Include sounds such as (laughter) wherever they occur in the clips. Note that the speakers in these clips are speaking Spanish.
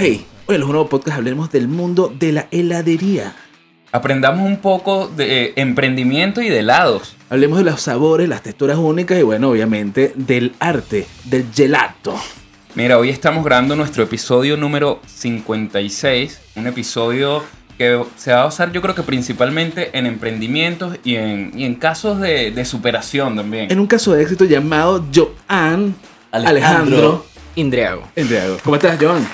Hey, hoy en los nuevos podcast hablaremos del mundo de la heladería. Aprendamos un poco de eh, emprendimiento y de helados. Hablemos de los sabores, las texturas únicas y bueno, obviamente del arte, del gelato. Mira, hoy estamos grabando nuestro episodio número 56, un episodio que se va a basar yo creo que principalmente en emprendimientos y en, y en casos de, de superación también. En un caso de éxito llamado Joan Alejandro, Alejandro. Indriago. Endriago. ¿Cómo estás, Joan?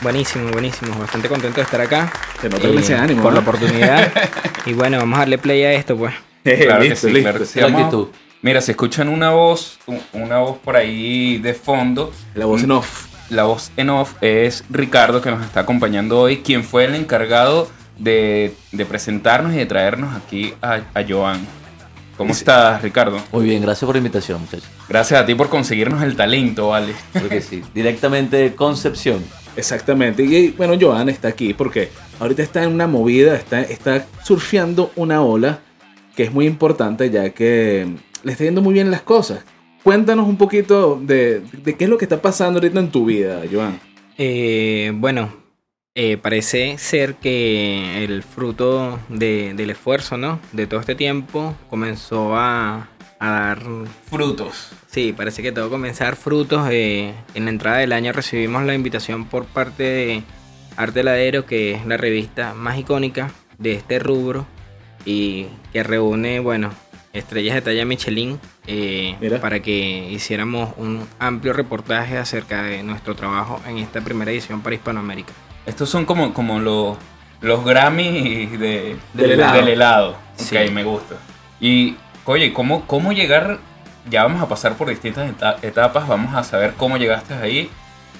Buenísimo, buenísimo. Bastante contento de estar acá. Se nota ese ánimo, Por ¿no? la oportunidad. (laughs) y bueno, vamos a darle play a esto, pues. (laughs) Claro que Listo, sí, listo. claro que sí. Actitud. Mira, si escuchan una voz, una voz por ahí de fondo, La voz en off. la voz en off es Ricardo que nos está acompañando hoy, quien fue el encargado de, de presentarnos y de traernos aquí a, a Joan. ¿Cómo estás, Ricardo? Muy bien, gracias por la invitación, muchachos. Gracias a ti por conseguirnos el talento, ¿vale? Porque sí, directamente de Concepción. Exactamente. Y bueno, Joan está aquí porque ahorita está en una movida, está, está surfeando una ola que es muy importante ya que le está yendo muy bien las cosas. Cuéntanos un poquito de, qué es lo que está pasando ahorita en tu vida, Joan. Eh, bueno, eh, parece ser que el fruto de- del esfuerzo, ¿no? De todo este tiempo comenzó a, a dar Frutos. Sí, parece que todo comenzó a dar frutos. eh, en la entrada del año recibimos la invitación por parte de Arte Heladero, que es la revista más icónica de este rubro y que reúne, bueno, estrellas de talla Michelin eh, para que hiciéramos un amplio reportaje acerca de nuestro trabajo en esta primera edición para Hispanoamérica. Estos son como, como los, los Grammy de, Del helado. del helado. Sí. Ok, me gusta. Y, oye, ¿cómo, ¿cómo llegar? Ya vamos a pasar por distintas eta- etapas, vamos a saber cómo llegaste ahí.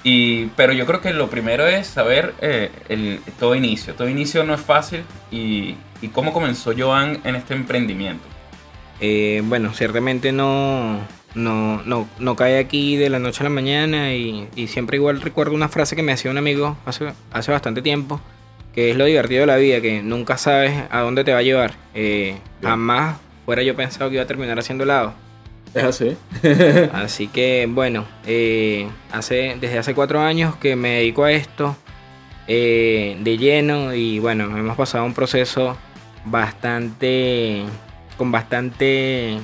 Y, pero yo creo que lo primero es saber eh, el, todo inicio. Todo inicio no es fácil. Y, y cómo comenzó Joan en este emprendimiento. Eh, bueno, ciertamente no, no, no, no cae aquí de la noche a la mañana y, y siempre igual recuerdo una frase que me hacía un amigo hace, hace bastante tiempo, que es lo divertido de la vida, que nunca sabes a dónde te va a llevar. Eh, jamás fuera yo pensado que iba a terminar haciendo helado. Es así. (laughs) Así que bueno, eh, hace, desde hace cuatro años que me dedico a esto eh, de lleno y bueno, hemos pasado un proceso bastante, con bastante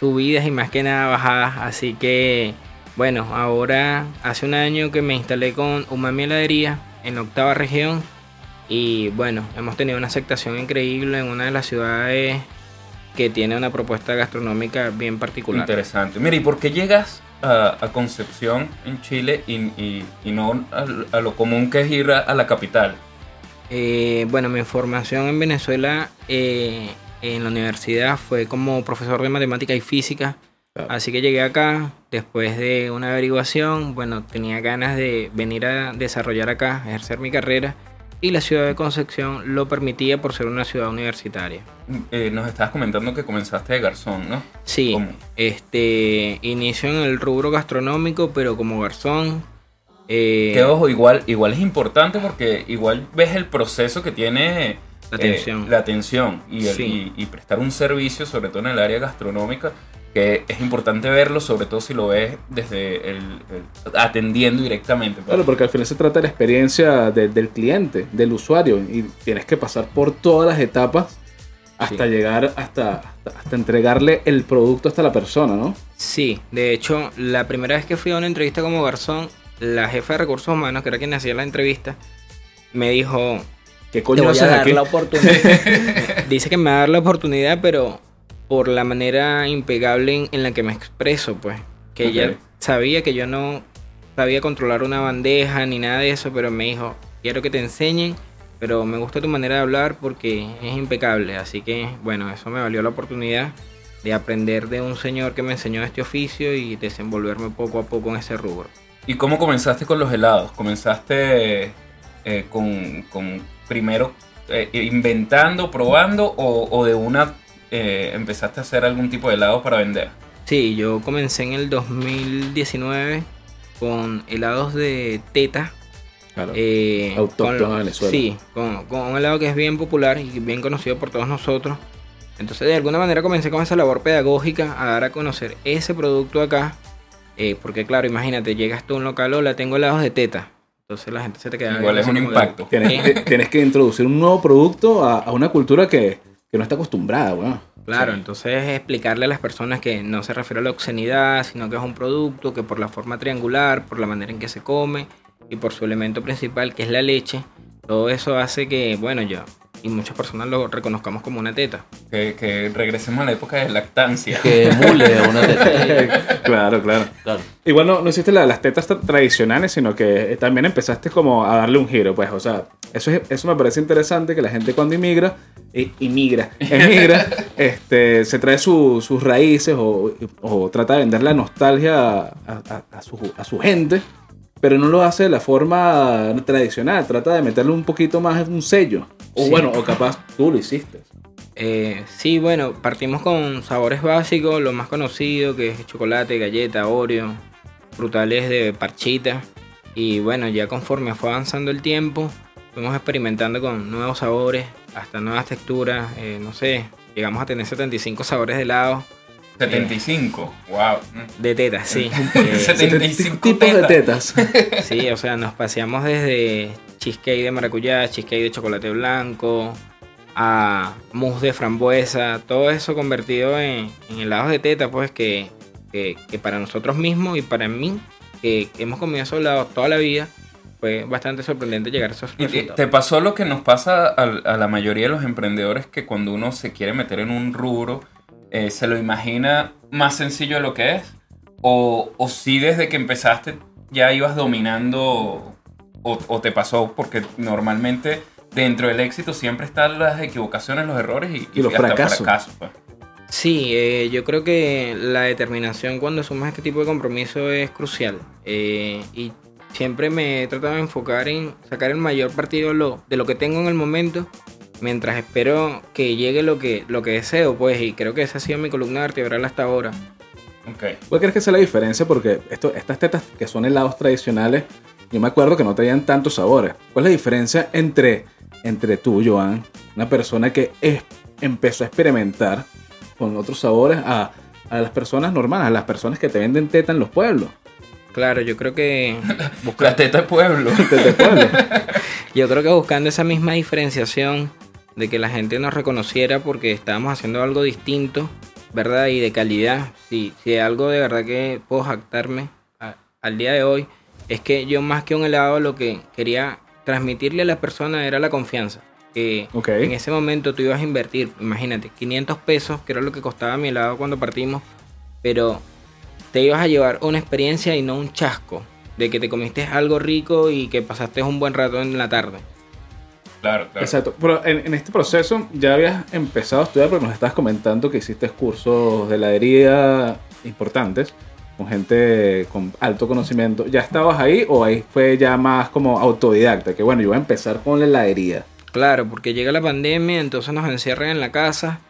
subidas y más que nada bajadas. Así que bueno, ahora hace un año que me instalé con Umami Heladería en la octava región y bueno, hemos tenido una aceptación increíble en una de las ciudades que tiene una propuesta gastronómica bien particular. Interesante. Mira, ¿y por qué llegas a, a Concepción en Chile y, y- y no a, a lo común que es ir a, a la capital? Eh, bueno, mi formación en Venezuela eh, en la universidad fue como profesor de matemática y física. Claro. Así que llegué acá después de una averiguación. Bueno, tenía ganas de venir a desarrollar acá, ejercer mi carrera. Y la ciudad de Concepción lo permitía por ser una ciudad universitaria. Eh, nos estabas comentando que comenzaste de garzón, ¿no? Sí, ¿Cómo? este inicio en el rubro gastronómico, pero como garzón. eh, Que ojo, igual, igual es importante porque igual ves el proceso que tiene La eh, atención. la atención y, el- Sí. y- y prestar un servicio, sobre todo en el área gastronómica, que es importante verlo, sobre todo si lo ves desde el, el- atendiendo directamente. pues. Claro, porque al final se trata de la experiencia de- del cliente, del usuario, y tienes que pasar por todas las etapas hasta Sí. llegar, hasta, hasta, hasta entregarle el producto hasta la persona, ¿no? Sí, de hecho, la primera vez que fui a una entrevista como garzón, la jefa de recursos humanos, que era quien hacía la entrevista, me dijo, ¿Qué te coño voy a dar aquí? la oportunidad. (laughs) Dice que me va a dar la oportunidad, pero por la manera impecable en, en la que me expreso, pues. Que Ok. ella sabía que yo no sabía controlar una bandeja ni nada de eso, pero me dijo, quiero que te enseñen, pero me gusta tu manera de hablar porque es impecable. Así que, bueno, eso me valió la oportunidad de aprender de un señor que me enseñó este oficio y desenvolverme poco a poco en ese rubro. ¿Y cómo comenzaste con los helados? ¿Comenzaste eh, con, con primero eh, inventando, probando o, o de una eh, empezaste a hacer algún tipo de helado para vender? Sí, yo comencé en el 2019 con helados de teta. Claro. eh, Autóctono con- de Venezuela. Sí, con, con un helado que es bien popular y bien conocido por todos nosotros. Entonces, de alguna manera comencé con esa labor pedagógica a dar a conocer ese producto acá. eh, porque, claro, imagínate, llegas tú a un local, hola, tengo helados de teta. Entonces la gente se te queda. Igual es un impacto. Tienes, que- tienes que introducir un nuevo producto a, a una cultura que, que no está acostumbrada, weón. Claro, Sí. entonces explicarle a las personas que no se refiere a la obscenidad, sino que es un producto que por la forma triangular, por la manera en que se come y por su elemento principal que es la leche, todo eso hace que, bueno, yo y muchas personas lo reconozcamos como una teta. Que, que regresemos a la época de lactancia. Que emule a una teta. (laughs) claro, claro. Claro. Igual no, no hiciste la- las tetas tra- tradicionales, sino que eh, también empezaste como a darle un giro, pues, o sea, eso, es- eso me parece interesante que la gente cuando inmigra, eh, inmigra, (laughs) emigra, este, se trae su- sus raíces o, o trata de vender la nostalgia a, a- a su, a su gente, pero no lo hace de la forma tradicional, trata de meterle un poquito más un sello. O Sí. bueno, o capaz tú lo hiciste. Eh, sí, bueno, partimos con sabores básicos, lo más conocido que es chocolate, galleta, Oreo, frutales de parchita. Y bueno, ya conforme fue avanzando el tiempo, fuimos experimentando con nuevos sabores, hasta nuevas texturas, eh, no sé, llegamos a tener 75 sabores de helado, 75. Wow. de tetas, sí. (laughs) Eh, 75 tipos de tetas. (laughs) Sí, o sea, nos paseamos desde cheesecake de maracuyá, cheesecake de chocolate blanco, a mousse de frambuesa, todo eso convertido en, en helados de teta, pues que, que, que para nosotros mismos y para mí, que hemos comido esos helados toda la vida, fue bastante sorprendente llegar a esos ¿Y te, resultados. te pasó lo que nos pasa a, a la mayoría de los emprendedores que cuando uno se quiere meter en un rubro, eh, se lo imagina más sencillo de lo que es? ¿O, o sí desde que empezaste ya ibas dominando o, o te pasó? Porque normalmente dentro del éxito siempre están las equivocaciones, los errores y, Y los hasta fracasos. fracasos, pues. Sí, eh, yo creo que la determinación cuando asumes este tipo de compromiso es crucial. Eh, y siempre me he tratado de enfocar en sacar el mayor partido de lo, de lo que tengo en el momento, mientras espero que llegue lo que, lo que deseo, pues, y creo que esa ha sido mi columna vertebral hasta ahora. Ok. ¿Cuál crees que sea la diferencia? Porque esto, estas tetas que son helados tradicionales, yo me acuerdo que no traían tantos sabores. ¿Cuál es la diferencia entre, entre tú, Joan, una persona que es- empezó a experimentar con otros sabores, a, a las personas normales, a las personas que te venden teta en los pueblos? Claro, yo creo que (laughs) La teta de pueblo. Desde pueblos. (laughs) Yo creo que buscando esa misma diferenciación de que la gente nos reconociera porque estábamos haciendo algo distinto, ¿verdad? Y de calidad. Si, si algo de verdad que puedo jactarme a- al día de hoy, es que yo más que un helado lo que quería transmitirle a la persona era la confianza. Que en ese momento tú ibas a invertir, imagínate, 500 pesos, que era lo que costaba mi helado cuando partimos, pero te ibas a llevar una experiencia y no un chasco de que te comiste algo rico y que pasaste un buen rato en la tarde. Claro, claro. Exacto. Pero en, en este proceso ya habías empezado a estudiar porque nos estabas comentando que hiciste cursos de heladería importantes con gente con alto conocimiento. ¿Ya estabas ahí o ahí fue ya más como autodidacta? Que bueno, yo voy a empezar con la heladería. Claro, porque llega la pandemia, entonces nos encierran en la casa,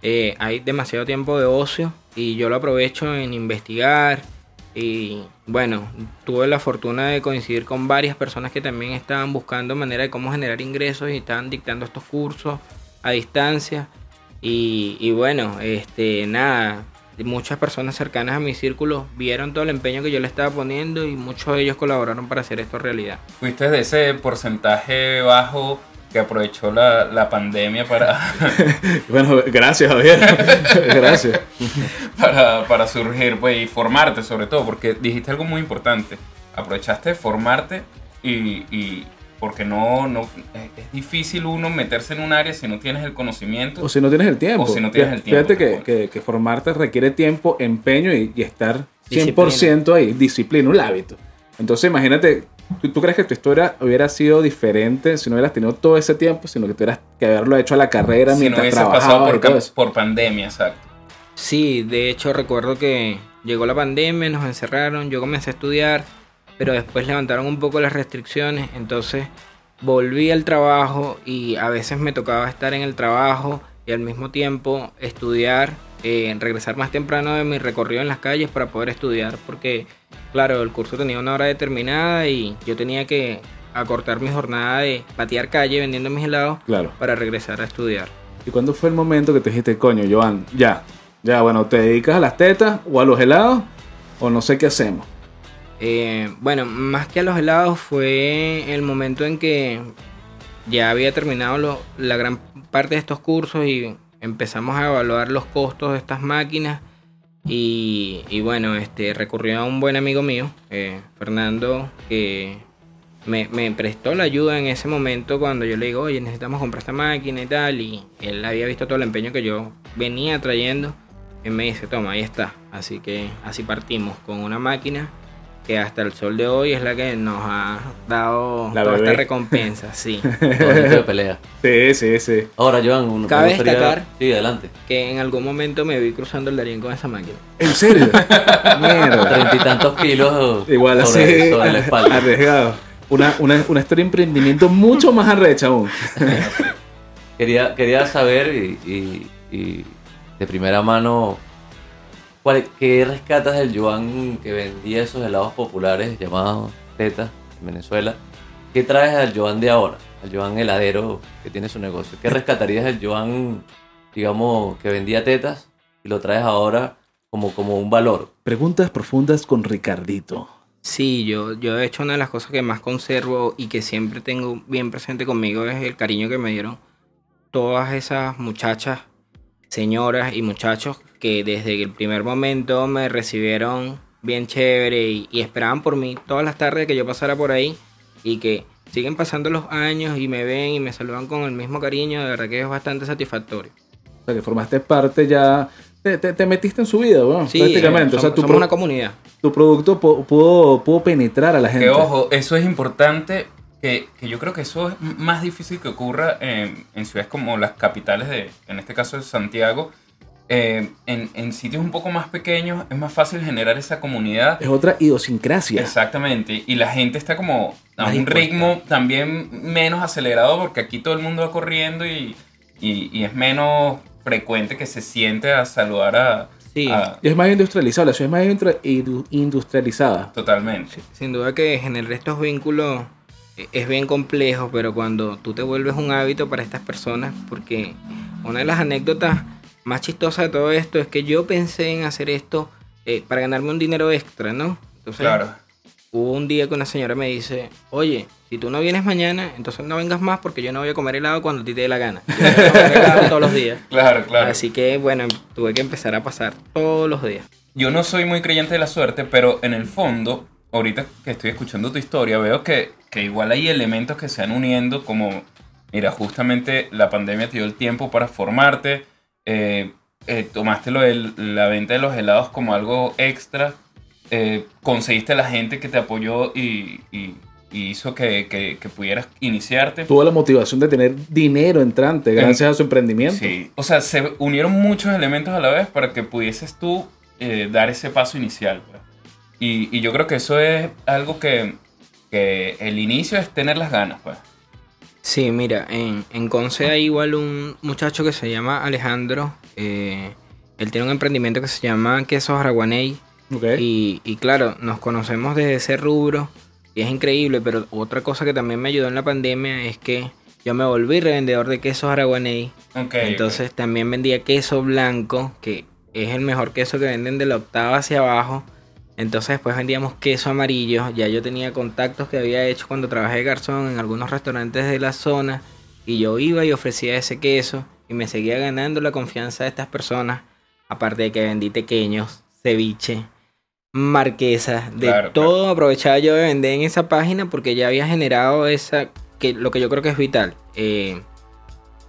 eh, hay demasiado tiempo de ocio y yo lo aprovecho en investigar y bueno, tuve la fortuna de coincidir con varias personas que también estaban buscando manera de cómo generar ingresos y estaban dictando estos cursos a distancia y, y bueno, este nada, muchas personas cercanas a mi círculo vieron todo el empeño que yo le estaba poniendo y muchos de ellos colaboraron para hacer esto realidad. Fuiste de ese porcentaje bajo que aprovechó la, la pandemia para, (laughs) Bueno, gracias Javier. (laughs) gracias. para, para surgir pues, y formarte sobre todo, porque dijiste algo muy importante. Aprovechaste de formarte y, y porque no, no es, difícil uno meterse en un área si no tienes el conocimiento. O si no tienes el tiempo. O si no tienes el tiempo, Fíjate que, mejor. que- que formarte requiere tiempo, empeño y, y estar 100% Disciplina. ahí, disciplina, un hábito. Entonces imagínate, ¿tú, tú crees que tu historia hubiera sido diferente si no hubieras tenido todo ese tiempo, sino que tuvieras que haberlo hecho a la carrera si no mientras hubiese trabajabas pasado por, por pandemia, exacto. Sí, de hecho recuerdo que llegó la pandemia, nos encerraron, yo comencé a estudiar, pero después levantaron un poco las restricciones, entonces volví al trabajo y a veces me tocaba estar en el trabajo y al mismo tiempo estudiar, eh, regresar más temprano de mi recorrido en las calles para poder estudiar, porque claro, el curso tenía una hora determinada y yo tenía que acortar mi jornada de patear calle vendiendo mis helados Claro. para regresar a estudiar. ¿Y cuándo fue el momento que te dijiste, coño, Joan, ya, ya, bueno, te dedicas a las tetas o a los helados o no sé qué hacemos? Eh, bueno, más que a los helados fue el momento en que ya había terminado lo- la gran parte de estos cursos y empezamos a evaluar los costos de estas máquinas. Y, bueno, este recurrió a un buen amigo mío, eh, Fernando, que me, me prestó la ayuda en ese momento cuando yo le digo, oye, necesitamos comprar esta máquina y tal. Y él había visto todo el empeño que yo venía trayendo. Y me dice, toma, ahí está. Así que así partimos con una máquina que hasta el sol de hoy es la que nos ha dado La toda bebé. esta recompensa, (laughs) sí. Bonito de pelea. Sí, sí, sí. Ahora, Joan, un, me Cabe gustaría- destacar- Sí, adelante. que en algún momento me vi cruzando el Darién con esa máquina. ¿En serio? (laughs) Mierda. Treinta y tantos kilos Igual sobre, así. sobre la espalda. Arriesgado. Una, una, una historia de emprendimiento mucho más arrecha aún. (laughs) Quería, quería saber y, y- y de primera mano, ¿cuál, ¿qué rescatas del Joan que vendía esos helados populares llamados tetas en Venezuela? ¿Qué traes al Joan de ahora? Al Joan heladero que tiene su negocio. ¿Qué rescatarías del Joan, digamos, que vendía tetas y lo traes ahora como, como un valor? Preguntas profundas con Ricardito. Sí, yo, yo de hecho una de las cosas que más conservo y que siempre tengo bien presente conmigo es el cariño que me dieron todas esas muchachas, señoras y muchachos que desde el primer momento me recibieron bien chévere y, y esperaban por mí todas las tardes que yo pasara por ahí y que siguen pasando los años y me ven y me saludan con el mismo cariño, de verdad que es bastante satisfactorio. O sea, que formaste parte ya. Te, te- te metiste en su vida, weón. Sí, prácticamente. o sea, somos, tu, somos pro- una comunidad. tu producto pu- pudo, pudo penetrar a la gente. Que ojo, eso es importante, que, que yo creo que eso es más difícil que ocurra en, en ciudades como las capitales de, en este caso de Santiago. Eh, en, en sitios un poco más pequeños es más fácil generar esa comunidad. Es otra idiosincrasia. Exactamente, y la gente está como a Más un ritmo también menos acelerado porque aquí todo el mundo va corriendo y, y- y es menos frecuente que se siente a saludar a... Sí. a- es más industrializado. La ciudad es más industri- indu- industrializada. totalmente. Sin duda que generar estos vínculos eh, es bien complejo, pero cuando tú te vuelves un hábito para estas personas, porque una de las anécdotas más chistosas de todo esto es que yo pensé en hacer esto eh, para ganarme un dinero extra, ¿no? Entonces, Claro, hubo un día que una señora me dice, oye, si tú no vienes mañana, entonces no vengas más porque yo no voy a comer helado cuando a ti te dé la gana. Yo voy a comer helado todos los días. (laughs) claro, claro. Así que, bueno, tuve que empezar a pasar todos los días. Yo no soy muy creyente de la suerte, pero en el fondo, ahorita que estoy escuchando tu historia, veo que, que igual hay elementos que se van uniendo, como, mira, justamente la pandemia te dio el tiempo para formarte, eh, eh, tomaste lo de la venta de los helados como algo extra, eh, conseguiste la gente que te apoyó y, y- y hizo que, que- que pudieras iniciarte. Tuvo la motivación de tener dinero entrante gracias a su emprendimiento. Sí, o sea, se unieron muchos elementos a la vez para que pudieses tú eh, dar ese paso inicial. Y, y yo creo que eso es algo que, que el inicio es tener las ganas. Pues. Sí, mira, en, en Conce hay igual un muchacho que se llama Alejandro. eh, él tiene un emprendimiento que se llama Quesos Araguaney. Y, y claro, nos conocemos desde ese rubro y es increíble, pero otra cosa que también me ayudó en la pandemia es que yo me volví revendedor de quesos Araguaney. Ok, Entonces también vendía queso blanco, que es el mejor queso que venden de la octava hacia abajo. Entonces después vendíamos queso amarillo. Ya yo tenía contactos que había hecho cuando trabajé de garzón en algunos restaurantes de la zona. Y yo iba y ofrecía ese queso. Y me seguía ganando la confianza de estas personas. Aparte de que vendí pequeños, ceviche, marquesa, de Claro, todo aprovechaba yo de vender en esa página porque ya había generado esa, que lo que yo creo que es vital. eh,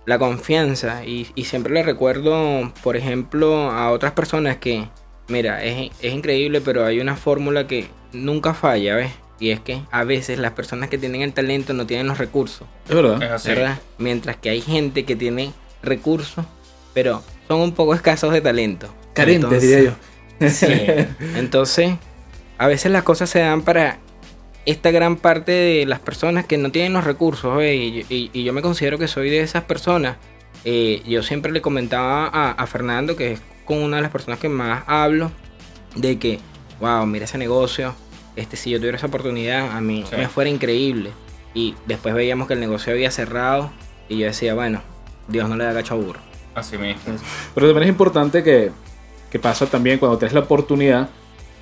la confianza y, y siempre le recuerdo, por ejemplo, a otras personas que, mira, es, es increíble, pero hay una fórmula que nunca falla, ¿ves? Y es que a veces las personas que tienen el talento no tienen los recursos, Es verdad. Es así. ¿verdad? Mientras que hay gente que tiene recursos, pero son un poco escasos de talento. Carentes, Entonces- diría yo. Sí. Entonces, a veces las cosas se dan para esta gran parte de las personas que no tienen los recursos, y- y yo me considero que soy de esas personas. Eh, yo siempre le comentaba a, a Fernando, que es con una de las personas que más hablo, de que, wow, mira ese negocio, este si yo tuviera esa oportunidad, a mí Sí. me fuera increíble. Y después veíamos que el negocio había cerrado y yo decía, bueno, Dios no le da gacho a burro. Así mismo. Pero también es importante que, que pasa también cuando tienes la oportunidad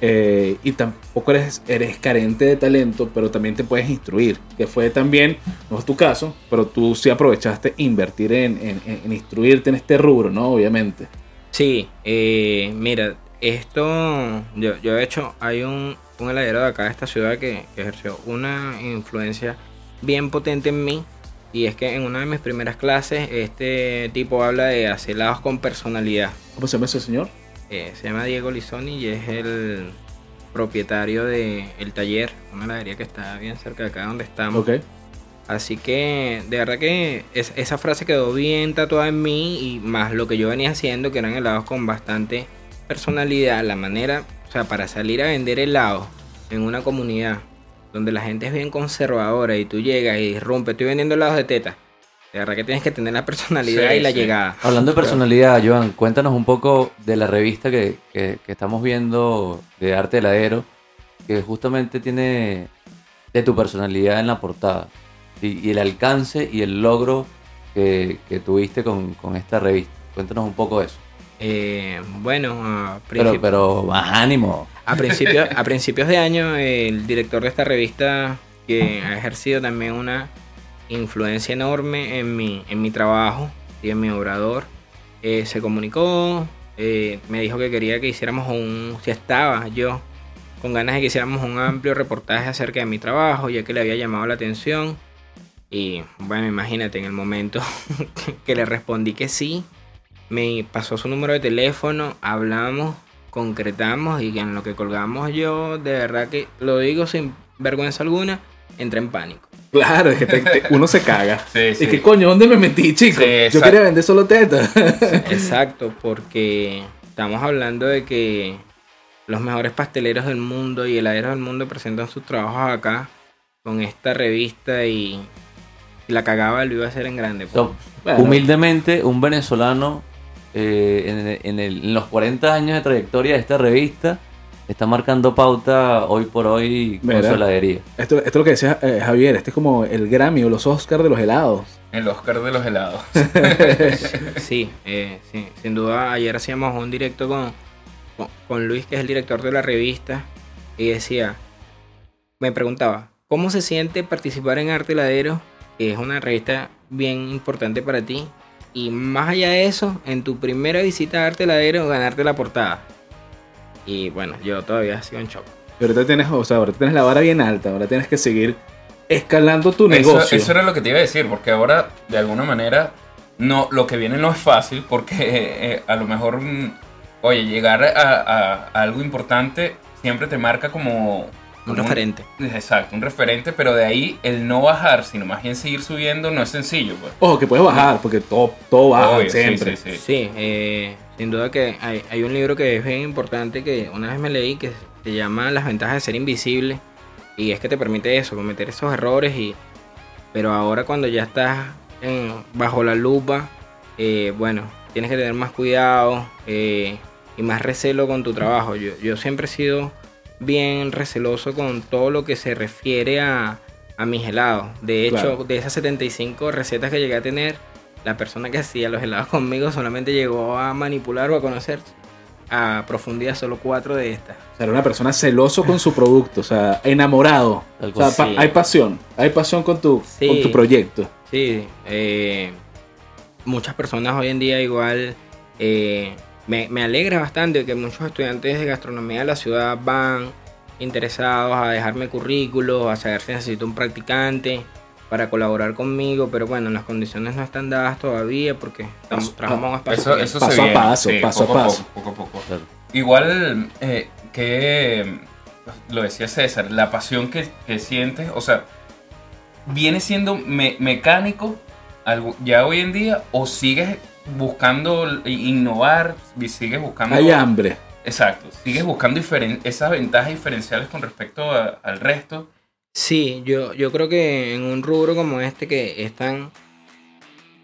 eh, y tampoco eres, eres carente de talento, pero también te puedes instruir, que fue también, no es tu caso, pero tú sí aprovechaste invertir en, en- en instruirte en este rubro, ¿no? Obviamente. Sí, eh, mira, esto, yo, yo de hecho, hay un, un heladero de acá de esta ciudad que, que ejerció una influencia bien potente en mí. Y es que en una de mis primeras clases, este tipo habla de hacer helados con personalidad. ¿Cómo se llama ese señor? Eh, se llama Diego Lizoni y es el propietario del el taller, una heladería que está bien cerca de acá donde estamos. Ok. Así que de verdad que es- esa frase quedó bien tatuada en mí y más lo que yo venía haciendo, que eran helados con bastante personalidad, la manera, o sea, para salir a vender helados en una comunidad donde la gente es bien conservadora y tú llegas y irrumpes, estoy vendiendo helados de teta. De verdad que tienes que tener la personalidad Sí, y la sí. llegada. Hablando de personalidad, Joan, cuéntanos un poco de la revista que, que- que estamos viendo de Arte Heladero, que justamente tiene de tu personalidad en la portada y, y el alcance y el logro que, que tuviste con, con esta revista. Cuéntanos un poco de eso. Eh, bueno, a Pero, principio- pero más ánimo. A principios, a principios de año, el director de esta revista, que ha ejercido también una influencia enorme en mi, en mi trabajo y en mi obrador, eh, se comunicó, eh, me dijo que quería que hiciéramos un, si estaba yo con ganas de que hiciéramos un amplio reportaje acerca de mi trabajo, ya que le había llamado la atención. Y bueno, imagínate, en el momento (laughs) que le respondí que sí, me pasó su número de teléfono, hablamos, concretamos y en lo que colgamos yo, de verdad que lo digo sin vergüenza alguna, entré en pánico. Claro, es que te- te- uno se caga. (laughs) Sí, sí. ¿Y qué coño? ¿Dónde me metí, chico? Sí, Yo quería vender solo teta. (laughs) Exacto, porque estamos hablando de que los mejores pasteleros del mundo y heladeros del mundo presentan sus trabajos acá con esta revista y la cagaba lo iba a hacer en grande. pues. Bueno. Humildemente, un venezolano eh, en, en el- en los 40 años de trayectoria de esta revista está marcando pauta hoy por hoy con heladería. Esto, esto es lo que decía eh, Javier, este es como el Grammy o los Oscars de los helados. El Oscar de los helados. (laughs) Sí, eh, sí, sin duda ayer hacíamos un directo con, con, con Luis, que es el director de la revista, y decía, me preguntaba, ¿cómo se siente participar en Arte Heladero? Que es una revista bien importante para ti. Y más allá de eso, en tu primera visita a Arte Heladero, ganarte la portada. Y bueno, yo todavía sigo en shock. Y ahorita tienes, o sea, ahorita tienes la vara bien alta, ahora tienes que seguir escalando tu Eso, negocio. eso era lo que te iba a decir, porque ahora, de alguna manera, no, lo que viene no es fácil, porque (laughs) eh, a lo mejor, mm, oye, llegar a, a- a algo importante siempre te marca como... Un referente. Exacto, un referente, pero de ahí el no bajar, sino más bien seguir subiendo, no es sencillo, pues. Ojo, que puedes bajar, porque todo, todo baja Obvio, sí, siempre. sí, sí. Sí, eh, sin duda que hay, hay un libro que es bien importante que una vez me leí que se llama Las ventajas de ser invisible y es que te permite eso, cometer esos errores y pero ahora cuando ya estás en- bajo la lupa, eh, bueno, tienes que tener más cuidado eh, y más recelo con tu trabajo. Yo, yo siempre he sido bien receloso con todo lo que se refiere a, a mis helados. De hecho, Claro. de esas 75 recetas que llegué a tener, la persona que hacía los helados conmigo solamente llegó a manipular o a conocer a profundidad solo cuatro de estas. O sea, era una persona celoso con su producto, o sea, enamorado. O sea, pa- hay pasión, hay pasión con tu, Sí. con tu proyecto. Sí, eh, muchas personas hoy en día igual eh, me, me alegra bastante que muchos estudiantes de gastronomía de la ciudad van interesados a dejarme currículos, a saber si necesito un practicante para colaborar conmigo, pero bueno, las condiciones no están dadas todavía porque estamos, Paso- trabajamos espacio Eso, Paso se a viene, paso, sí, paso a paso. poco, poco a poco. Claro. Igual eh, que lo decía César, la pasión que, que sientes, o sea, viene siendo me- mecánico algo, ya hoy en día o sigues buscando innovar, y sigues buscando... Hay hambre. Exacto, sigues buscando diferen- esas ventajas diferenciales con respecto a- al resto. Sí, yo, yo creo que en un rubro como este que es tan-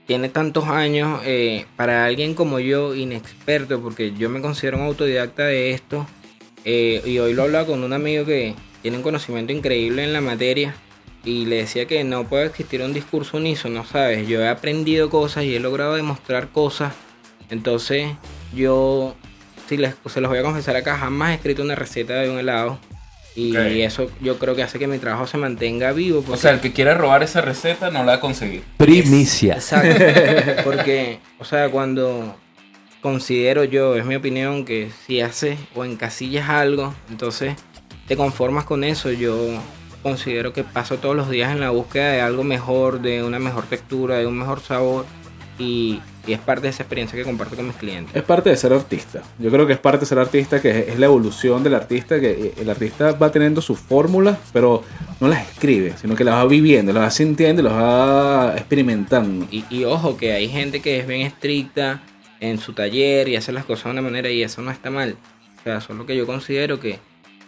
tiene tantos años, eh, para alguien como yo, inexperto, porque yo me considero un autodidacta de esto, eh, y hoy lo hablaba con un amigo que tiene un conocimiento increíble en la materia, y le decía que no puede existir un discurso unísono, ¿sabes? Yo he aprendido cosas y he logrado demostrar cosas, entonces yo si les, se los voy a confesar acá, jamás he escrito una receta de un helado. Y eso yo creo que hace que mi trabajo se mantenga vivo. O sea, el que quiera robar esa receta no la va a conseguir. Primicia. Exacto. Porque, o sea, cuando considero yo, es mi opinión, que si haces o encasillas algo, entonces te conformas con eso. Yo considero que paso todos los días en la búsqueda de algo mejor, de una mejor textura, de un mejor sabor. Y, y es parte de esa experiencia que comparto con mis clientes. Es parte de ser artista. Yo creo que es parte de ser artista, que es, es la evolución del artista, que eh, el artista va teniendo sus fórmulas, pero no las escribe, sino que las va viviendo, las va sintiendo y las va experimentando. Y, y ojo, que hay gente que es bien estricta en su taller y hace las cosas de una manera y eso no está mal. O sea, solo que yo considero que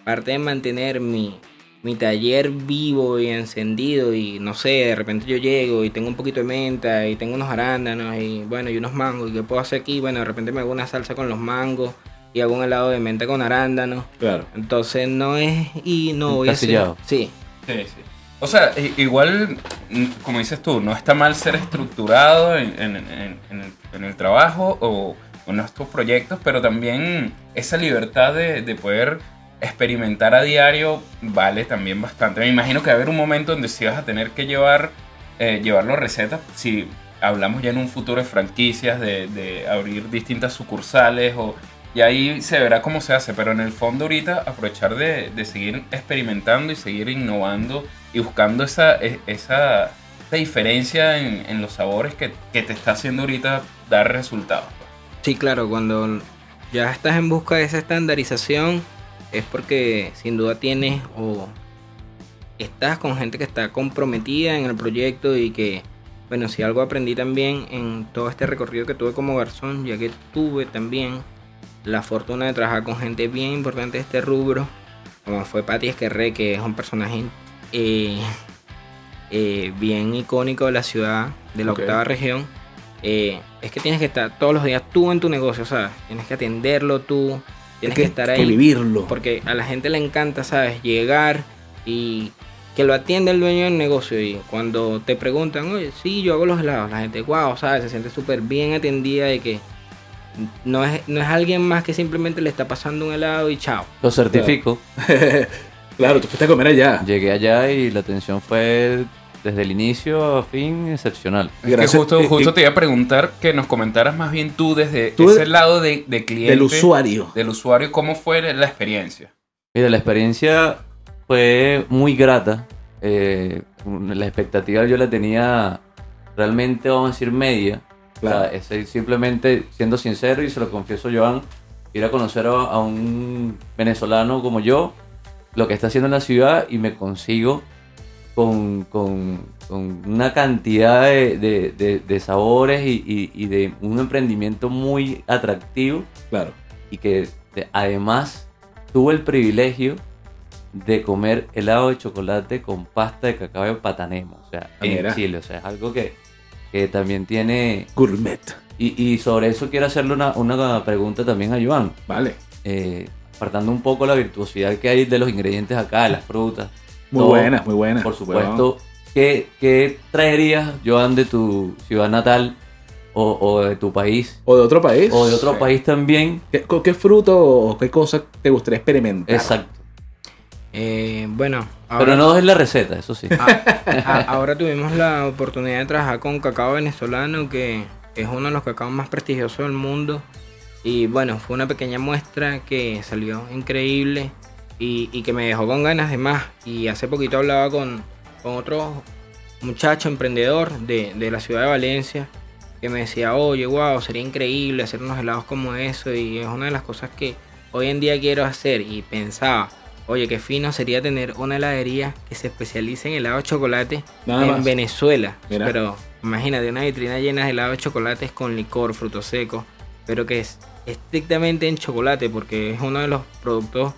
parte de mantener mi, mi taller vivo y encendido y no sé, de repente yo llego y tengo un poquito de menta y tengo unos arándanos y bueno, y unos mangos y qué puedo hacer aquí, bueno, de repente me hago una salsa con los mangos y hago un helado de menta con arándanos. Claro. Entonces no es y no voy a hacer. Sí, Sí, sí. O sea, igual, como dices tú, no está mal ser estructurado en, en- en- en el, en el trabajo o en nuestros proyectos, pero también esa libertad de, de poder experimentar a diario vale también bastante. Me imagino que va a haber un momento donde sí vas a tener que llevar, eh, llevarlo recetas, si hablamos ya en un futuro de franquicias, de, de abrir distintas sucursales o... Y ahí se verá cómo se hace, pero en el fondo ahorita aprovechar de, de seguir experimentando y seguir innovando y buscando esa, e- esa, esa diferencia en, en los sabores que, que te está haciendo ahorita dar resultados. Sí, claro, cuando ya estás en busca de esa estandarización es porque sin duda tienes o estás con gente que está comprometida en el proyecto y que, bueno, si algo aprendí también en todo este recorrido que tuve como garzón, ya que tuve también la fortuna de trabajar con gente bien importante de este rubro, como fue Patti Esquerré, que es un personaje eh, eh, bien icónico de la ciudad, de la octava región. eh, es que tienes que estar todos los días tú en tu negocio, ¿sabes? Tienes que atenderlo tú, tienes que, estar ahí. que vivirlo. Porque a la gente le encanta, ¿sabes? Llegar y que lo atienda el dueño del negocio. Y cuando te preguntan, oye, sí, yo hago los helados, la gente, wow, ¿sabes? Se siente súper bien atendida de que no es, no es alguien más que simplemente le está pasando un helado y chao. Lo certifico. (laughs) Claro, tú fuiste a comer allá. Llegué allá y la atención fue desde el inicio a fin excepcional. Es Gracias. que justo, Y- justo y- te iba a preguntar que nos comentaras más bien tú desde Tú ese de- lado de, de cliente. Del usuario. Del usuario, ¿cómo fue la experiencia? Mira, la experiencia fue muy grata. Eh, la expectativa yo la tenía realmente, vamos a decir, media. Claro. O sea, simplemente, siendo sincero, y se lo confieso Joan, ir a conocer a, a un venezolano como yo, lo que está haciendo en la ciudad, y me consigo con, con- con una cantidad de, de- de- de sabores y, y- y de un emprendimiento muy atractivo Claro. y que de- además tuve el privilegio de comer helado de chocolate con pasta de cacao de Patanemo, o sea, en Mira. Chile, o sea, es algo que, que también tiene... Gourmet. Y, y sobre eso quiero hacerle una, una pregunta también a Joan, Vale. eh, apartando un poco la virtuosidad que hay de los ingredientes acá, de las frutas, Muy todo, buenas, muy buenas. por supuesto. ¿Qué, qué traerías, Joan, de tu ciudad natal o, o de tu país? O de otro país. O de otro Sí. país también. ¿Qué, con qué fruto o qué cosa te gustaría experimentar? Exacto. Eh, bueno, Pero no es la receta, eso sí. a- a- ahora tuvimos la oportunidad de trabajar con cacao venezolano, que es uno de los cacaos más prestigiosos del mundo. Y bueno, fue una pequeña muestra que salió increíble y, y que me dejó con ganas de más. Y hace poquito hablaba con, con otro muchacho emprendedor de, de la ciudad de Valencia que me decía, oye, wow, sería increíble hacer unos helados como eso. Y es una de las cosas que hoy en día quiero hacer. Y pensaba, oye, qué fino sería tener una heladería que se especialice en helado de chocolate Nada en más. Venezuela. Mira. Pero imagínate una vitrina llena de helado de chocolates con licor, frutos secos, pero que es estrictamente en chocolate porque es uno de los productos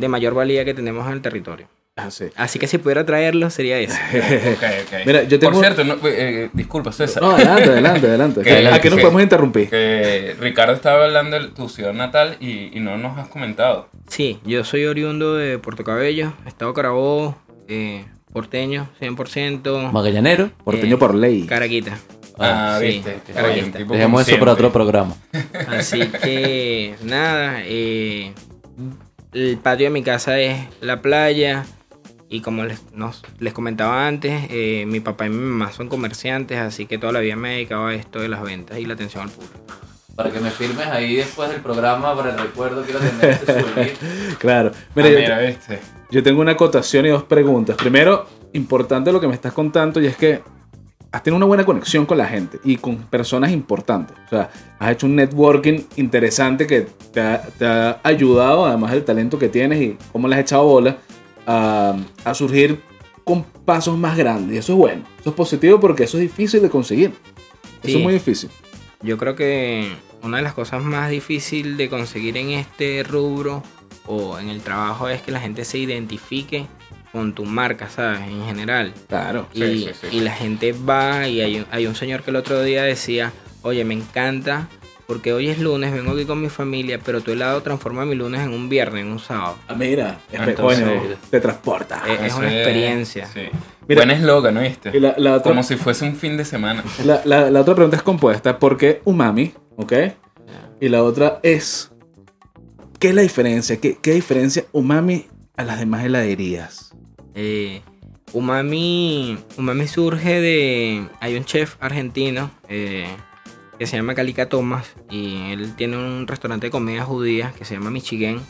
de mayor valía que tenemos en el territorio. Ah, sí. Así que si pudiera traerlo sería eso. (laughs) Ok, ok. Mira, yo tengo- Por cierto, no, eh, eh, disculpa César, No, adelante, adelante, adelante. (laughs) Que- ¿A qué nos que- podemos interrumpir? que Ricardo estaba hablando de tu ciudad natal y, y no nos has comentado. Sí, yo soy oriundo de Puerto Cabello, Estado Carabobo, eh, porteño, 100%. Magallanero. Porteño eh, por ley. Caraquita. Ah, sí, viste. claro, Oye, Dejemos eso para otro programa. Así que nada, eh, el patio de mi casa es la playa y como les, nos- les comentaba antes, eh, mi papá y mi mamá son comerciantes, así que toda la vida me he dedicado a esto de las ventas y la atención al público. Para que me firmes ahí después del programa, para el recuerdo, quiero tener souvenir. (laughs) Claro. Ah, Mira, yo- mira, viste. Yo tengo una acotación y dos preguntas. Primero, importante lo que me estás contando y es que has tenido una buena conexión con la gente y con personas importantes. O sea, has hecho un networking interesante que te ha, te ha ayudado, además del talento que tienes y cómo le has echado bola, a, a surgir con pasos más grandes. Y eso es bueno. Eso es positivo porque eso es difícil de conseguir. Eso es muy difícil. Yo creo que una de las cosas más difíciles de conseguir en este rubro o en el trabajo es que la gente se identifique con tu marca, ¿sabes? En general. Claro. Y, Sí, sí, sí. y la gente va y hay, un- hay un señor que el otro día decía, oye, me encanta porque hoy es lunes, vengo aquí con mi familia, pero tu helado transforma mi lunes en un viernes, en un sábado. Ah, mira, Entonces- coño, te transporta. Es Eso una experiencia. Sí. Mira- Buen eslogan, ¿no viste? Y la, la otra, Como si fuese un fin de semana. (laughs) La, la- la otra pregunta es compuesta. ¿Por qué umami? ¿Ok? Y la otra es... ¿Qué es la diferencia? ¿Qué, qué diferencia umami a las demás heladerías? Eh, umami, umami surge de... Hay un chef argentino eh, que se llama Calica Thomas y él tiene un restaurante de comida judía que se llama Michigan.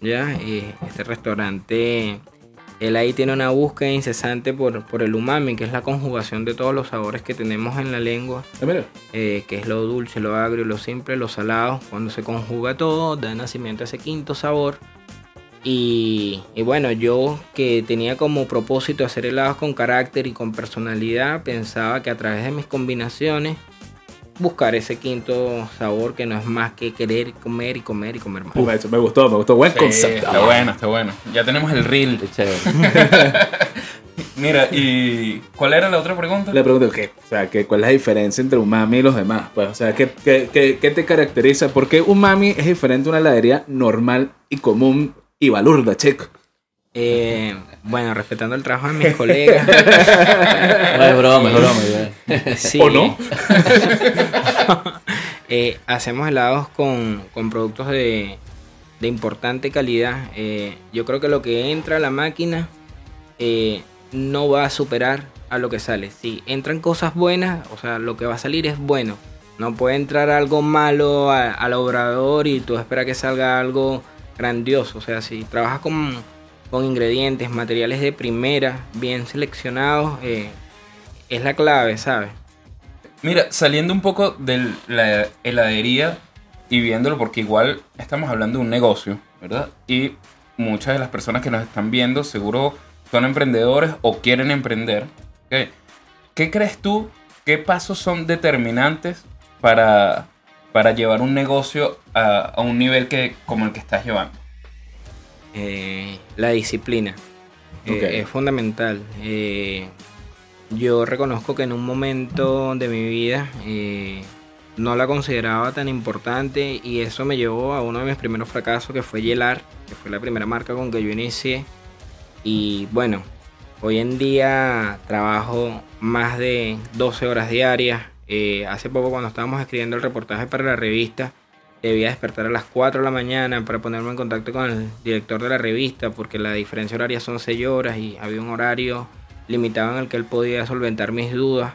¿ya? Eh, este restaurante, él ahí tiene una búsqueda incesante por, por el umami, que es la conjugación de todos los sabores que tenemos en la lengua, Ah, eh, que es lo dulce, lo agrio, lo simple, lo salado. Cuando se conjuga todo, da nacimiento a ese quinto sabor. Y, y bueno, yo que tenía como propósito hacer helados con carácter y con personalidad, pensaba que a través de mis combinaciones buscar ese quinto sabor que no es más que querer comer y comer y comer más. Uh, me, me gustó, me gustó. Buen Sí, concepto. está bueno, está bueno. Ya tenemos el reel. (laughs) Mira, ¿y cuál era la otra pregunta? Le pregunto, ¿qué? O sea, ¿qué, ¿cuál es la diferencia entre umami y los demás? Pues, o sea, ¿qué, qué, qué- qué te caracteriza? ¿Por qué umami es diferente a una heladería normal y común y balurda, chico? Eh, bueno, respetando el trabajo de mis colegas. (laughs) No es broma, es broma. ya. sí, ¿O no? (laughs) eh, hacemos helados con, con productos de, de importante calidad. Eh, yo creo que lo que entra a la máquina eh, no va a superar a lo que sale. Si entran cosas buenas, o sea, lo que va a salir es bueno. No puede entrar algo malo al obrador y tú esperas que salga algo grandioso. O sea, si trabajas con, con ingredientes, materiales de primera, bien seleccionados, eh, es la clave, ¿sabes? Mira, saliendo un poco de la heladería y viéndolo, porque igual estamos hablando de un negocio, ¿verdad? Y muchas de las personas que nos están viendo seguro son emprendedores o quieren emprender. ¿Qué crees tú? ¿Qué pasos son determinantes para, para llevar un negocio a, a un nivel que, como el que estás llevando? Eh, la disciplina eh, es fundamental. Eh, yo reconozco que en un momento de mi vida eh, no la consideraba tan importante y eso me llevó a uno de mis primeros fracasos que fue Yelar, que fue la primera marca con que yo inicié. Y bueno, hoy en día trabajo más de 12 horas diarias. Eh, hace poco cuando estábamos escribiendo el reportaje para la revista, debía despertar a las 4 de la mañana para ponerme en contacto con el director de la revista porque la diferencia horaria son 6 horas y había un horario limitado en el que él podía solventar mis dudas.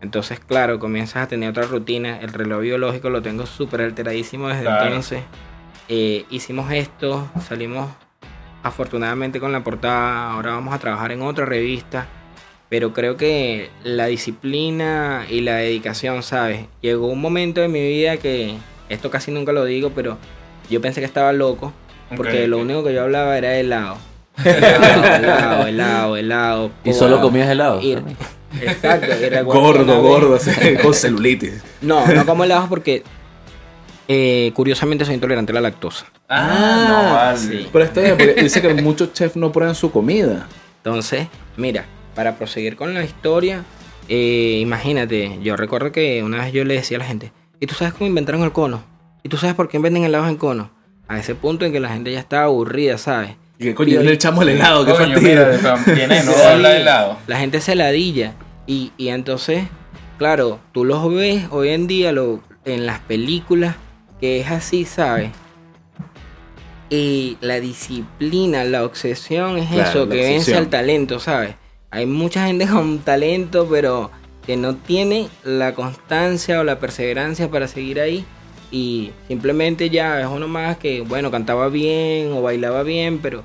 Entonces, claro, comienzas a tener otra rutina. El reloj biológico lo tengo súper alteradísimo desde Claro. entonces. Eh, hicimos esto, salimos afortunadamente con la portada. Ahora vamos a trabajar en otra revista. Pero creo que la disciplina y la dedicación, ¿sabes? Llegó un momento en mi vida que, esto casi nunca lo digo, pero yo pensé que estaba loco. Porque lo único que yo hablaba era de helado. Helado, (laughs) helado, helado, helado. Y solo comías helado. Y- exacto. y (laughs) Gordo, gordo, (laughs) con celulitis. No, no como helados porque eh, curiosamente soy intolerante a la lactosa. Ah, no, vale. sí. Pero está bien, porque dice que muchos chefs no prueban su comida. Entonces, mira, para proseguir con la historia, eh, imagínate, yo recuerdo que una vez yo le decía a la gente, ¿y tú sabes cómo inventaron el cono? ¿Y tú sabes por qué venden helados en cono? A ese punto en que la gente ya estaba aburrida, ¿sabes? Y que coño, le echamos el helado, qué Coño, fastidio. mira, viene, no Sí. habla de helado. La gente se ladilla. Y, y entonces, claro, tú los ves hoy en día lo, en las películas, que es así, ¿sabes? Y la disciplina, la obsesión es Claro, eso, que vence al talento, ¿sabes? Hay mucha gente (laughs) con talento, pero que no tiene la constancia o la perseverancia para seguir ahí. Y simplemente ya es uno más que, bueno, cantaba bien o bailaba bien, pero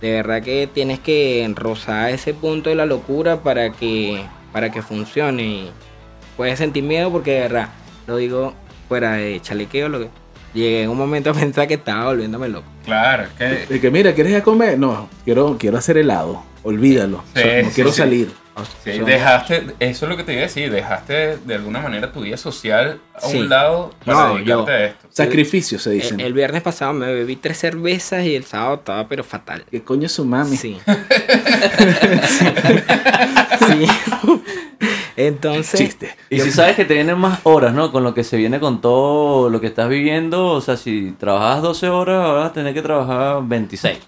de verdad que tienes que rozar ese punto de la locura para que, para que funcione. Y puedes sentir miedo porque de verdad, lo digo fuera de chalequeo, lo que llegué en un momento a pensar que estaba volviéndome loco. Claro, es que De que mira, ¿quieres ir a comer? No, quiero, quiero hacer helado. Olvídalo. Sí, O sea, no sí, quiero sí. salir. sí, Son- dejaste, eso es lo que te iba a decir, dejaste de alguna manera tu vida social a Sí. un lado para No, dedicarte yo- a esto. Sacrificio se El, dicen. el viernes pasado me bebí tres cervezas y el sábado estaba pero fatal. ¿Qué coño es su mami? Sí. (laughs) sí. (laughs) Entonces, Chiste. Y si sabes que te vienen más horas, ¿no? Con lo que se viene con todo lo que estás viviendo, o sea, si trabajas 12 horas, ahora vas a tener que trabajar 26.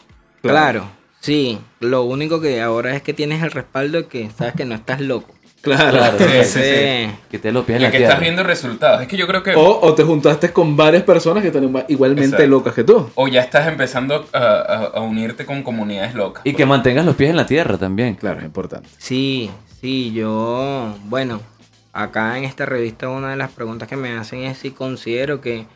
claro, sí. Lo único que ahora es que tienes el respaldo de que sabes que no estás loco. Claro. Claro. Sí, sí, sí. Entonces, Que te lo pies en Y la que tierra. estás viendo resultados. Es que yo creo que... O, o te juntaste con varias personas que están igual- igualmente Exacto. locas que tú. O ya estás empezando a, a- a unirte con comunidades locas. Y que mantengas los pies en la tierra también. Claro, es importante. Sí, sí, yo, bueno, acá en esta revista una de las preguntas que me hacen es si considero que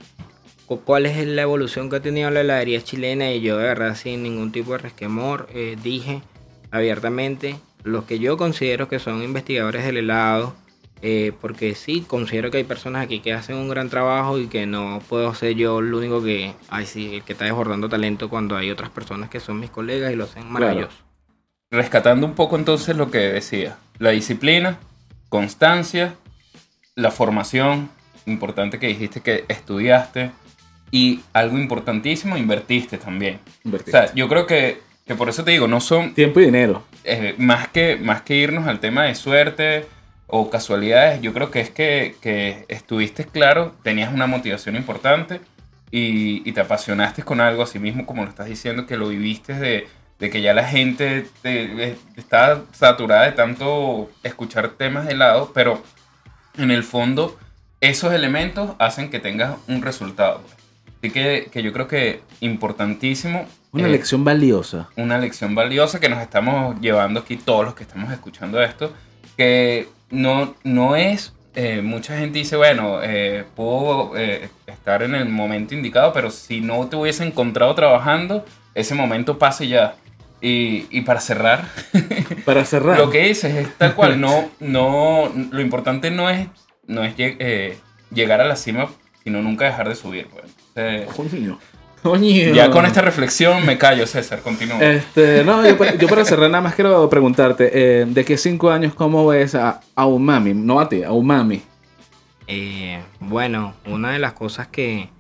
cuál es la evolución que ha tenido la heladería chilena y yo de verdad sin ningún tipo de resquemor eh, dije abiertamente los que yo considero que son investigadores del helado eh, porque sí considero que hay personas aquí que hacen un gran trabajo y que no puedo ser yo el único que ay sí el que está desbordando talento cuando hay otras personas que son mis colegas y lo hacen maravilloso Rescatando un poco entonces lo que decía. La disciplina, constancia, la formación, importante que dijiste que estudiaste. Y algo importantísimo, invertiste también. O Invertir. sea, yo creo que, que por eso te digo, no son Tiempo y dinero. eh, más, que, más que irnos al tema de suerte o casualidades, yo creo que es que, que estuviste claro, tenías una motivación importante y, y te apasionaste con algo, así mismo como lo estás diciendo, que lo viviste de, de que ya la gente te- eh, está saturada de tanto escuchar temas de lado, pero en el fondo esos elementos hacen que tengas un resultado. Así que, que yo creo que importantísimo. Una eh, lección valiosa. una lección valiosa que nos estamos llevando aquí todos los que estamos escuchando esto, que no, no es, eh, mucha gente dice, bueno, eh, puedo eh, estar en el momento indicado, pero si no te hubiese encontrado trabajando, ese momento pase ya. Y, y para cerrar, (laughs) Para cerrar. lo que dices es tal cual, no, (laughs) no, lo importante no es, no es lleg- eh, llegar a la cima, sino nunca dejar de subir. pues. Eh, Coño. Coño. ya con esta reflexión me callo, César, continúa. Este, no, yo, para- yo para cerrar nada más quiero preguntarte, eh, ¿de qué cinco años cómo ves a, a Umami? No a ti, a Umami. Eh, bueno, una de las cosas que,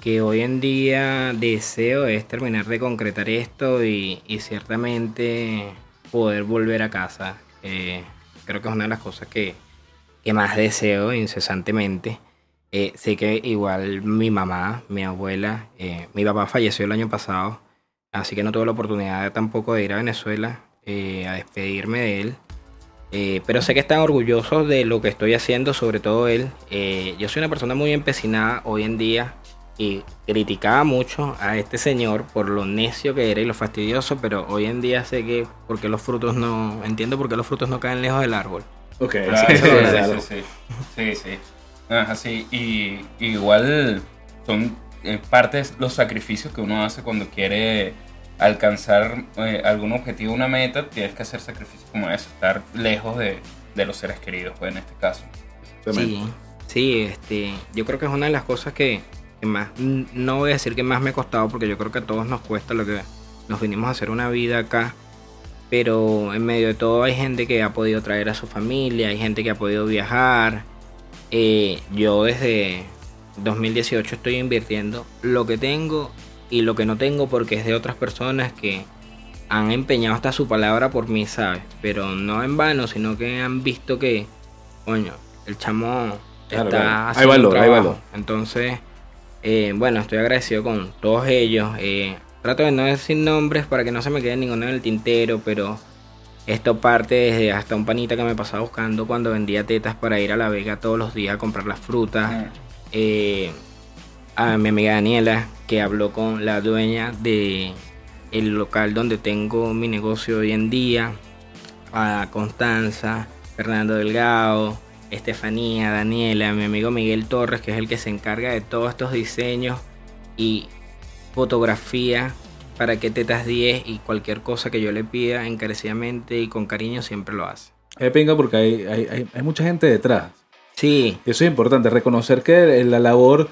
que hoy en día deseo es terminar de concretar esto y, y ciertamente poder volver a casa. Eh, creo que es una de las cosas que, que más deseo incesantemente. Eh, sé que igual mi mamá, mi abuela, eh, mi papá falleció el año pasado, así que no tuve la oportunidad tampoco de ir a Venezuela eh, a despedirme de él. Eh, pero sé que están orgullosos de lo que estoy haciendo, sobre todo él. Yo soy una persona muy empecinada hoy en día y criticaba mucho a este señor por lo necio que era y lo fastidioso, pero hoy en día sé que porque los frutos no entiendo por qué los frutos no caen lejos del árbol. Ok, Claro, sí, sí, sí, sí, sí, sí. Y igual son eh, partes los sacrificios que uno hace cuando quiere alcanzar eh, algún objetivo, una meta, tienes que hacer sacrificios como eso, estar lejos de, de los seres queridos, pues en este caso. Sí, sí, este, yo creo que es una de las cosas que, que más, no voy a decir que más me ha costado, porque yo creo que a todos nos cuesta lo que nos vinimos a hacer una vida acá, pero en medio de todo hay gente que ha podido traer a su familia, hay gente que ha podido viajar. Eh, yo desde 2018 estoy invirtiendo lo que tengo y lo que no tengo porque es de otras personas que han empeñado hasta su palabra por mí, ¿sabes? Pero no en vano, sino que han visto que, coño, el chamo Claro, está claro. Hay haciendo un valor, hay valor. Entonces, eh, bueno, estoy agradecido con todos ellos. Eh, trato de no decir nombres para que no se me quede ninguno en el tintero, pero Esto parte desde hasta un panita que me pasaba buscando cuando vendía tetas para ir a La Vega todos los días a comprar las frutas. Mm. Eh, a mi amiga Daniela, que habló con la dueña de el local donde tengo mi negocio hoy en día. A Constanza, Fernando Delgado, Estefanía, Daniela, mi amigo Miguel Torres, que es el que se encarga de todos estos diseños y fotografía para que Tetas 10 y cualquier cosa que yo le pida encarecidamente y con cariño siempre lo hace. Es pinga porque hay, hay, hay, hay mucha gente detrás. Sí, Y eso es importante, reconocer que la labor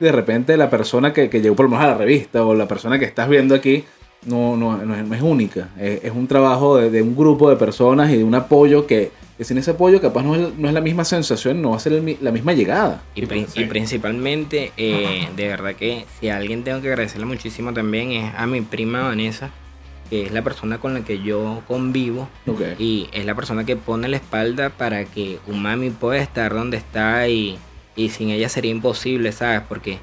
de repente la persona que, que llegó por lo menos a la revista o la persona que estás viendo aquí no, no, no es, no es única. Es, es un trabajo de, de un grupo de personas y de un apoyo que, que sin ese apoyo capaz no es, no es la misma sensación, no va a ser el la misma llegada. y, prin- sí. y principalmente, eh, de verdad que si a alguien tengo que agradecerle muchísimo también es a mi prima Vanessa, que es la persona con la que yo convivo y es la persona que pone la espalda para que un mami pueda estar donde está y, y sin ella sería imposible, ¿sabes? Porque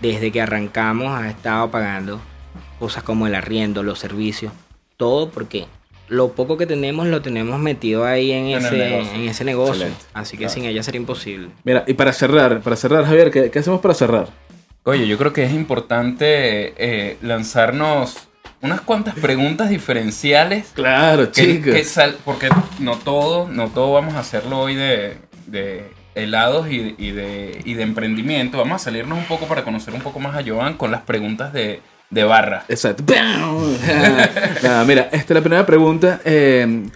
desde que arrancamos ha estado pagando cosas como el arriendo, los servicios, todo porque lo poco que tenemos lo tenemos metido ahí en, ese, negocio. en ese negocio. Excelente. Así que Claro. sin ella sería imposible. Mira, y para cerrar, para cerrar, Javier, ¿qué, qué hacemos para cerrar? Oye, yo creo que es importante eh, lanzarnos unas cuantas preguntas diferenciales. Claro, que- chicos. que sal- porque no todo, no todo vamos a hacerlo hoy de, de helados y, y de, y de emprendimiento. Vamos a salirnos un poco para conocer un poco más a Joan con las preguntas de, de barra. Exacto. Nada, mira, esta es la primera pregunta. eh,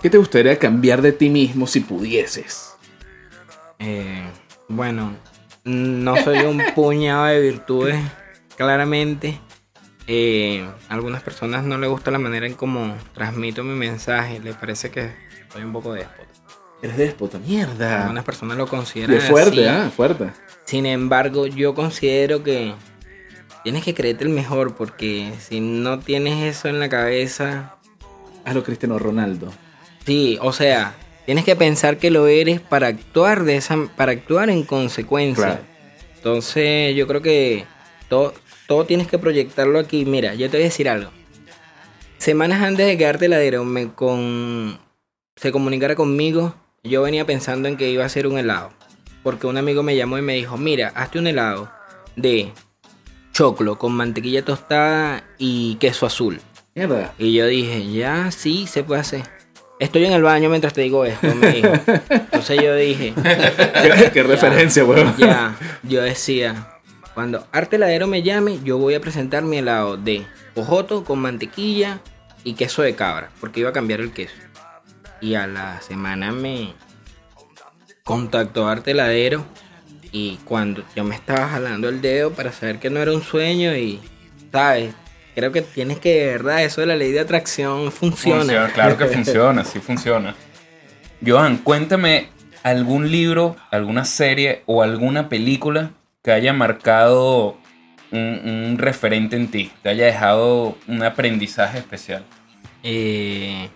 ¿Qué te gustaría cambiar de ti mismo si pudieses? Eh, bueno, no soy un (laughs) puñado de virtudes, claramente. Eh, a algunas personas no les gusta la manera en cómo transmito mi mensaje. Les parece que soy un poco déspota. Eres déspota, mierda. Algunas personas lo Y consideran es fuerte, así. ¿ah? Fuerte. Sin embargo, yo considero que tienes que creerte el mejor porque si no tienes eso en la cabeza, Haz lo Cristiano Ronaldo. sí, o sea, tienes que pensar que lo eres para actuar de esa, para actuar en consecuencia. Claro. Entonces, yo creo que todo, todo tienes que proyectarlo aquí. Mira, yo te voy a decir algo. Semanas antes de que Arteladero me con se comunicara conmigo, yo venía pensando en que iba a hacer un helado. Porque un amigo me llamó y me dijo, mira, hazte un helado de choclo con mantequilla tostada y queso azul. Mierda. Y yo dije, ya, sí, se puede hacer. Estoy en el baño mientras te digo esto, me dijo. Entonces yo dije, (laughs) qué, qué referencia, weón. ya, yo decía, cuando Arte Heladero me llame, yo voy a presentar mi helado de ojoto con mantequilla y queso de cabra, porque iba a cambiar el queso. Y a la semana me contactó Arte Heladero y cuando yo me estaba jalando el dedo para saber que no era un sueño y, ¿sabes? Creo que tienes que, de verdad, eso de la ley de atracción funciona. Funciona, claro que (laughs) funciona, sí funciona. Joan, cuéntame algún libro, alguna serie o alguna película que haya marcado un, un referente en ti, te haya dejado un aprendizaje especial. Eh,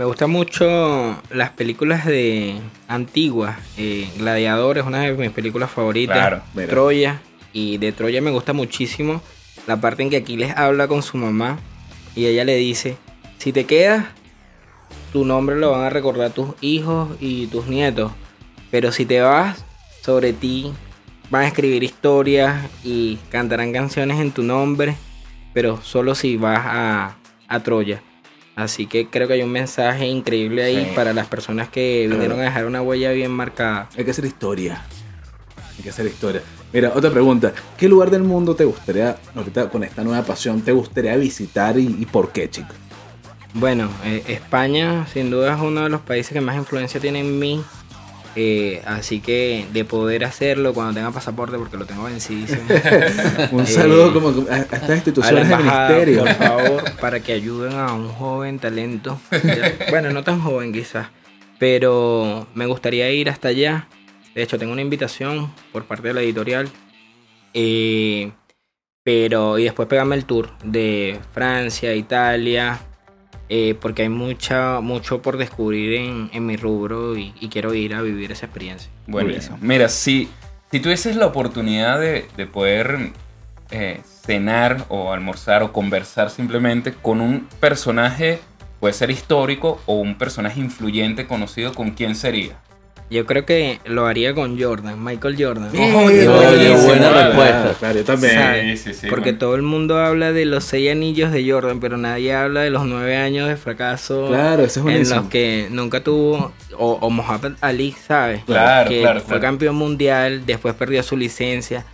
me gustan mucho las películas de antiguas. Eh, Gladiador es una de mis películas favoritas. Claro. Troya. Y de Troya me gusta muchísimo la parte en que Aquiles habla con su mamá y ella le dice, si te quedas, tu nombre lo van a recordar tus hijos y tus nietos. Pero si te vas, sobre ti van a escribir historias y cantarán canciones en tu nombre, pero solo si vas a, a Troya. Así que creo que hay un mensaje increíble ahí Sí. para las personas que vinieron a dejar una huella bien marcada. Hay que hacer historia. Hay que hacer historia. Mira, otra pregunta. ¿Qué lugar del mundo te gustaría, ahorita con esta nueva pasión, te gustaría visitar y, y por qué, chico? Bueno, eh, España sin duda es uno de los países que más influencia tiene en mí. Eh, así que de poder hacerlo cuando tenga pasaporte, porque lo tengo vencidísimo. (laughs) Un Eh, saludo como a, a estas instituciones del ministerio. por favor, para que ayuden a un joven talento. Bueno, no tan joven quizás, pero me gustaría ir hasta allá. De hecho, tengo una invitación por parte de la editorial. Eh, pero, y después pegarme el tour de Francia, Italia, eh, porque hay mucha, mucho por descubrir en, en mi rubro y, y quiero ir a vivir esa experiencia. Buenísimo. Mira, si, si tuvieses la oportunidad de, de poder eh, cenar o almorzar o conversar simplemente con un personaje puede ser histórico o un personaje influyente conocido, ¿con quién sería? Yo creo que lo haría con Jordan, Michael Jordan. Oye, buena respuesta. Claro, yo también. ¿Sabe? Sí, sí, sí, Porque bueno. todo el mundo habla de los seis anillos de Jordan, pero nadie habla de los nueve años de fracaso Claro, eso es en los que nunca tuvo, o, o Muhammad Ali, ¿sabes? Claro, que claro, fue claro. campeón mundial, después perdió su licencia.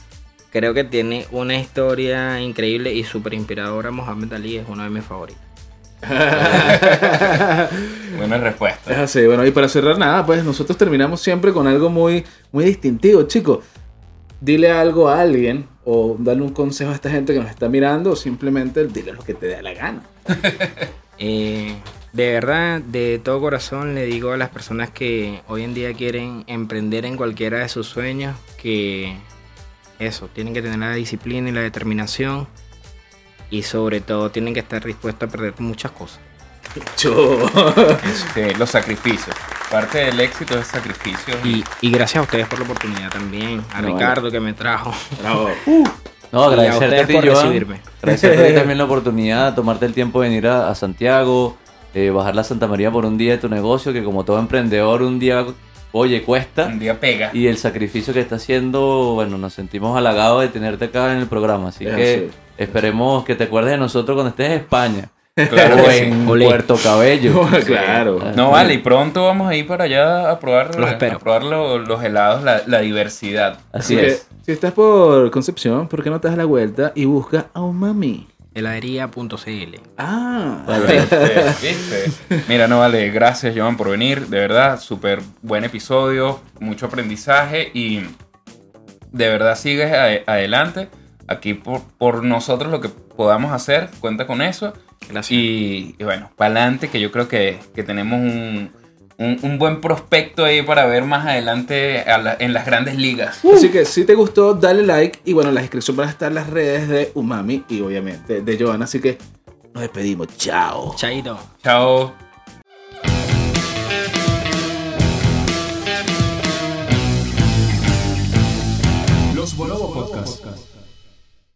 Creo que tiene una historia increíble y súper inspiradora. Muhammad Ali es uno de mis favoritos. (laughs) Buena Es respuesta. así, bueno, y para cerrar nada, pues nosotros terminamos siempre con algo muy, muy distintivo, chicos. Dile algo a alguien o dale un consejo a esta gente que nos está mirando o simplemente dile lo que te dé la gana. (laughs) Eh, de verdad, de todo corazón le digo a las personas que hoy en día quieren emprender en cualquiera de sus sueños que eso, tienen que tener la disciplina y la determinación y sobre todo tienen que estar dispuestos a perder muchas cosas. Yo. Sí, los sacrificios. Parte del éxito es sacrificio. Y, y gracias a ustedes por la oportunidad también, a No, Ricardo que me trajo. Bravo. (laughs) No, Y a agradecerte a, ustedes ti, por Joan. recibirme. Agradecerte (laughs) a ti también la oportunidad, tomarte el tiempo de venir a, a Santiago, eh, bajar la Santa María por un día de tu negocio, que como todo emprendedor, un día, oye, cuesta. Un día pega. Y el sacrificio que está haciendo, bueno, nos sentimos halagados de tenerte acá en el programa. Así que. Esperemos que te acuerdes de nosotros cuando estés en España. Claro o sí. en. Puerto Cabello. (laughs) claro. No vale, y pronto vamos a ir para allá a probar, Los espero. a probar lo- los helados, la, la diversidad. Así es. si estás por Concepción, ¿por qué no te das la vuelta y busca a un mami? Heladería.cl Ah. ¿Viste? ¿Viste? Mira, no vale, gracias Joan por venir, de verdad, súper buen episodio, mucho aprendizaje y de verdad sigues adelante. Aquí por, por nosotros lo que podamos hacer, cuenta con eso. Gracias. Y, y bueno, para adelante, que yo creo que, que tenemos un, un- un buen prospecto ahí para ver más adelante la- en las grandes ligas. Así que si te gustó, dale like. Y bueno, en la descripción van a estar las redes de Umami y obviamente de Joana. Así que nos despedimos. Chao. Chaito. Chao.